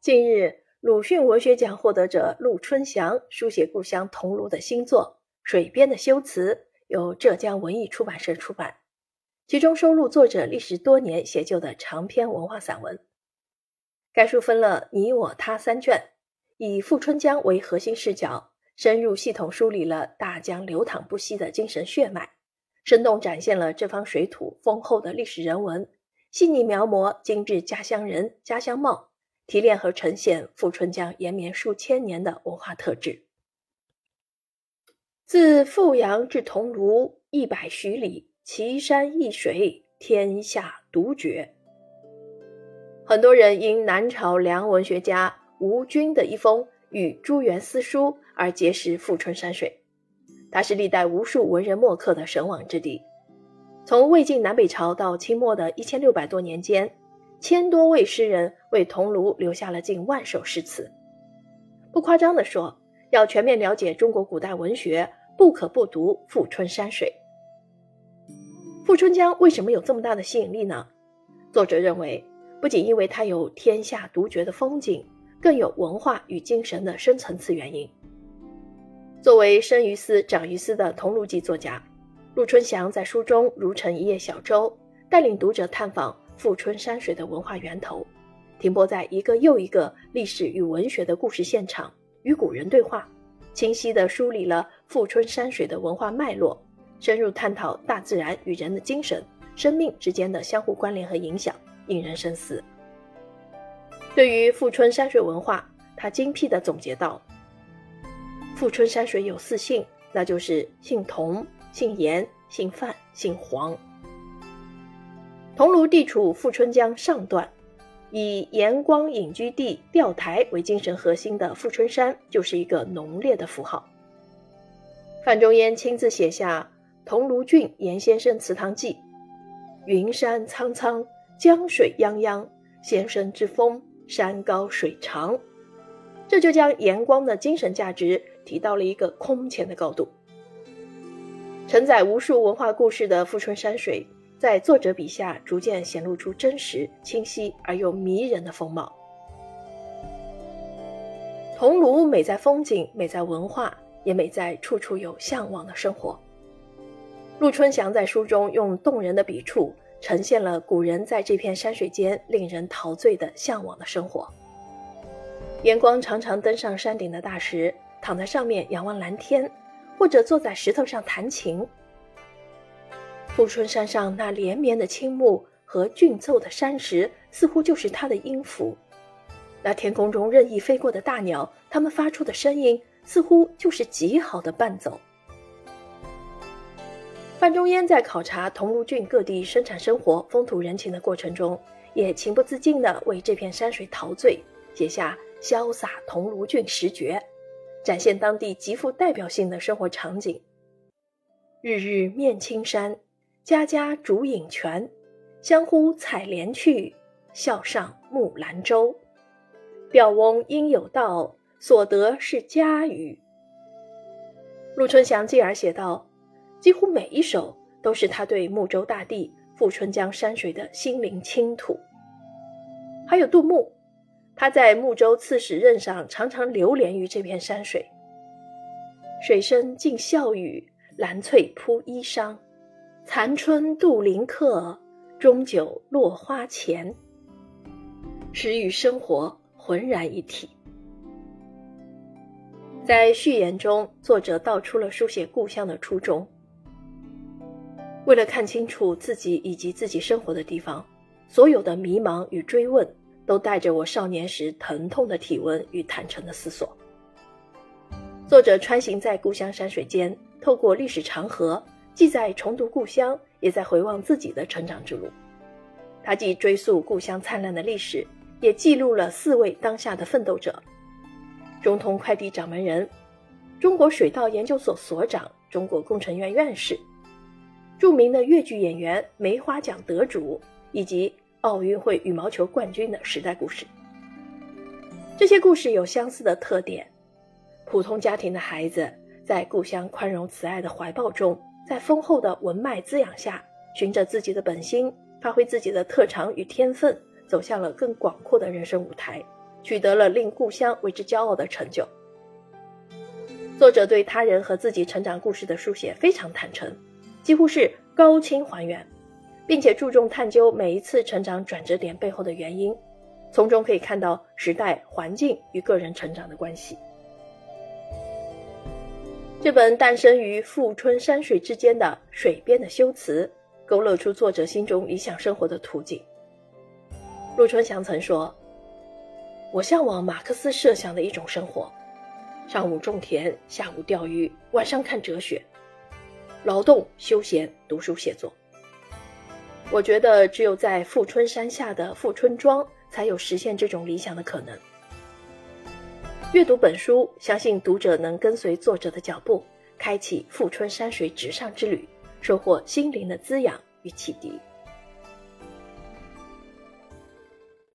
近日，鲁迅文学奖获得者陆春祥书写故乡桐庐的新作《水边的修辞》，由浙江文艺出版社出版，其中收录作者历时多年写就的长篇文化散文。该书分了你、我、他三卷，以富春江为核心视角，深入系统梳理了大江流淌不息的精神血脉，生动展现了这方水土丰厚的历史人文，细腻描摹精致家乡人、家乡貌。提炼和呈现富春江延绵数千年的文化特质。自富阳至桐庐一百许里，奇山异水，天下独绝。很多人因南朝梁文学家吴均的一封与朱元思书而结识富春山水。它是历代无数文人墨客的神往之地。从魏晋南北朝到清末的一千六百多年间。千多位诗人为桐庐留下了近万首诗词。不夸张地说，要全面了解中国古代文学，不可不读富春山水。富春江为什么有这么大的吸引力呢？作者认为，不仅因为它有天下独绝的风景，更有文化与精神的深层次原因。作为生于斯、长于斯的桐庐籍作家，陆春祥在书中如乘一叶小舟，带领读者探访。富春山水的文化源头，停泊在一个又一个历史与文学的故事现场，与古人对话，清晰地梳理了富春山水的文化脉络，深入探讨大自然与人的精神、生命之间的相互关联和影响，引人深思。对于富春山水文化，他精辟地总结道：“富春山水有四姓，那就是姓童、姓严、姓范、姓黄。”桐庐地处富春江上段，以严光隐居地钓台为精神核心的富春山，就是一个浓烈的符号。范仲淹亲自写下《桐庐郡严先生祠堂记》：“云山苍苍，江水泱泱，先生之风，山高水长。”这就将严光的精神价值提到了一个空前的高度。承载无数文化故事的富春山水。在作者笔下，逐渐显露出真实、清晰而又迷人的风貌。桐庐美在风景，美在文化，也美在处处有向往的生活。陆春祥在书中用动人的笔触，呈现了古人在这片山水间令人陶醉的向往的生活。严光常常登上山顶的大石，躺在上面仰望蓝天，或者坐在石头上弹琴。富春山上那连绵的青木和峻奏的山石，似乎就是他的音符；那天空中任意飞过的大鸟，它们发出的声音，似乎就是极好的伴奏。范仲淹在考察桐庐郡各地生产生活、风土人情的过程中，也情不自禁地为这片山水陶醉，写下《潇洒桐庐郡十绝》，展现当地极富代表性的生活场景：日日面青山。家家煮饮泉，相呼采莲去，笑上木兰舟。钓翁应有道，所得是家语。陆春祥继而写道，几乎每一首都是他对睦州大地、富春江山水的心灵倾吐。还有杜牧，他在睦州刺史任上常常流连于这片山水。水声尽笑语，兰翠铺衣裳。残春度林客，终酒落花前。诗与生活浑然一体。在序言中，作者道出了书写故乡的初衷。为了看清楚自己以及自己生活的地方，所有的迷茫与追问，都带着我少年时疼痛的体温与坦诚的思索。作者穿行在故乡山水间，透过历史长河。既在重读故乡，也在回望自己的成长之路。他既追溯故乡灿烂的历史，也记录了四位当下的奋斗者：中通快递掌门人、中国水稻研究所所长、中国工程院院士、著名的越剧演员、梅花奖得主，以及奥运会羽毛球冠军的时代故事。这些故事有相似的特点：普通家庭的孩子在故乡宽容慈爱的怀抱中。在丰厚的文脉滋养下，循着自己的本心，发挥自己的特长与天分，走向了更广阔的人生舞台，取得了令故乡为之骄傲的成就。作者对他人和自己成长故事的书写非常坦诚，几乎是高清还原，并且注重探究每一次成长转折点背后的原因，从中可以看到时代环境与个人成长的关系。这本诞生于富春山水之间的水边的修辞，勾勒出作者心中理想生活的图景。陆春祥曾说：“我向往马克思设想的一种生活。”上午种田，下午钓鱼，晚上看哲学，劳动、休闲、读书、写作。我觉得只有在富春山下的富春庄，才有实现这种理想的可能。阅读本书，相信读者能跟随作者的脚步，开启富春山水直上之旅，收获心灵的滋养与启迪。